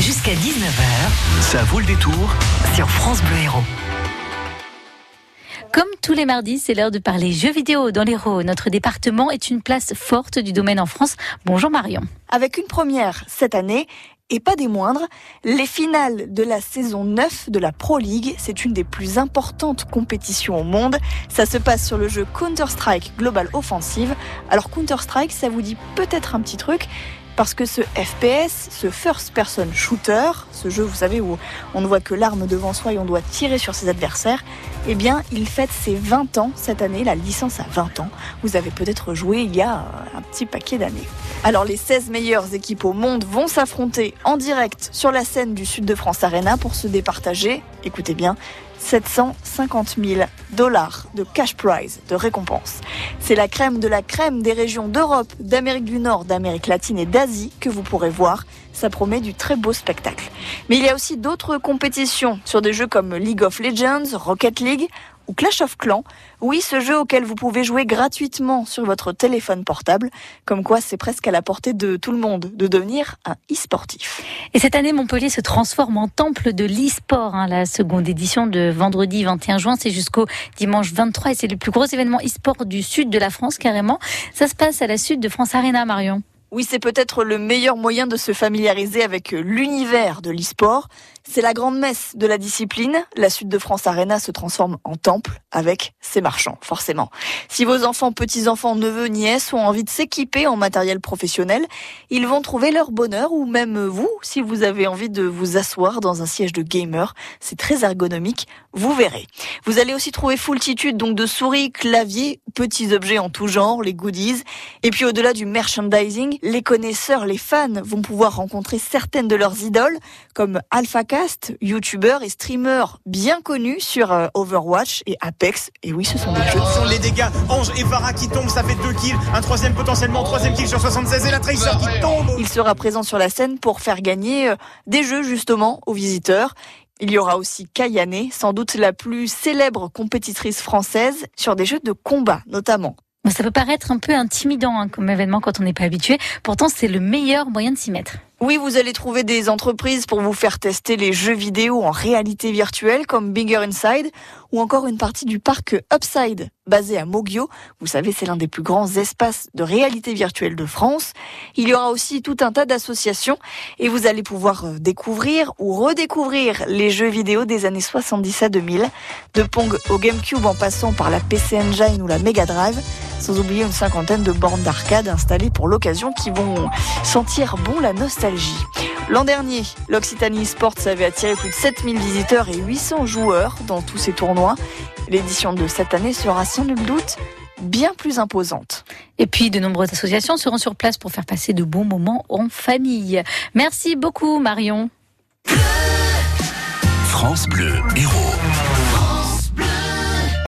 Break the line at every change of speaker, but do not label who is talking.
Jusqu'à 19h. Ça vaut le détour sur France Bleu Héros.
Comme tous les mardis, c'est l'heure de parler jeux vidéo dans l'Hérault. Notre département est une place forte du domaine en France. Bonjour Marion.
Avec une première cette année, et pas des moindres, les finales de la saison 9 de la Pro League. C'est une des plus importantes compétitions au monde. Ça se passe sur le jeu Counter-Strike Global Offensive. Alors Counter-Strike, ça vous dit peut-être un petit truc, parce que ce FPS, ce first person shooter, ce jeu, vous savez, où on ne voit que l'arme devant soi et on doit tirer sur ses adversaires, eh bien, il fête ses 20 ans cette année, la licence a 20 ans. Vous avez peut-être joué il y a un petit paquet d'années. Alors, les 16 meilleures équipes au monde vont s'affronter en direct sur la scène du Sud de France Arena pour se départager, écoutez bien, 750 000 dollars de cash prize, de récompense. C'est la crème de la crème des régions d'Europe, d'Amérique du Nord, d'Amérique latine et d'Asie que vous pourrez voir. Ça promet du très beau spectacle. Mais il y a aussi d'autres compétitions sur des jeux comme League of Legends, Rocket League ou Clash of Clans. Oui, ce jeu auquel vous pouvez jouer gratuitement sur votre téléphone portable. Comme quoi, c'est presque à la portée de tout le monde de devenir un e-sportif.
Et cette année, Montpellier se transforme en temple de l'e-sport. Hein. La seconde édition de vendredi 21 juin, c'est jusqu'au dimanche 23 et c'est le plus gros événement e-sport du sud de la France carrément. Ça se passe à la suite de France Arena, Marion.
Oui, c'est peut-être le meilleur moyen de se familiariser avec l'univers de l'e-sport. C'est la grande messe de la discipline. La Sud de France Arena se transforme en temple avec ses marchands, forcément. Si vos enfants, petits-enfants, neveux, nièces ont envie de s'équiper en matériel professionnel, ils vont trouver leur bonheur ou même vous, si vous avez envie de vous asseoir dans un siège de gamer. C'est très ergonomique, vous verrez. Vous allez aussi trouver foultitude donc de souris, claviers, petits objets en tout genre, les goodies. Et puis au-delà du merchandising, les connaisseurs, les fans vont pouvoir rencontrer certaines de leurs idoles comme Youtubeurs et streamers bien connus sur euh, Overwatch et Apex. Et oui, ce sont des jeux.
Sur les dégâts, Ange et Vara qui tombent, ça fait deux kills. Un troisième potentiellement, troisième kill sur 76 et la Tracer qui tombe.
Il sera présent sur la scène pour faire gagner euh, des jeux justement aux visiteurs. Il y aura aussi Kayane, sans doute la plus célèbre compétitrice française sur des jeux de combat notamment.
Ça peut paraître un peu intimidant hein, comme événement quand on n'est pas habitué. Pourtant, c'est le meilleur moyen de s'y mettre.
Oui, vous allez trouver des entreprises pour vous faire tester les jeux vidéo en réalité virtuelle comme Bigger Inside ou encore une partie du parc Upside basé à Mogio. Vous savez, c'est l'un des plus grands espaces de réalité virtuelle de France. Il y aura aussi tout un tas d'associations et vous allez pouvoir euh, découvrir ou redécouvrir les jeux vidéo des années 70 à 2000, de Pong au GameCube en passant par la PC Engine ou la Mega Drive, sans oublier une cinquantaine de bornes d'arcade installées pour l'occasion qui vont sentir bon la nostalgie L'an dernier, l'Occitanie Sports avait attiré plus de 7000 visiteurs et 800 joueurs dans tous ces tournois. L'édition de cette année sera sans nul doute bien plus imposante.
Et puis, de nombreuses associations seront sur place pour faire passer de bons moments en famille. Merci beaucoup, Marion.
France Bleu, héros.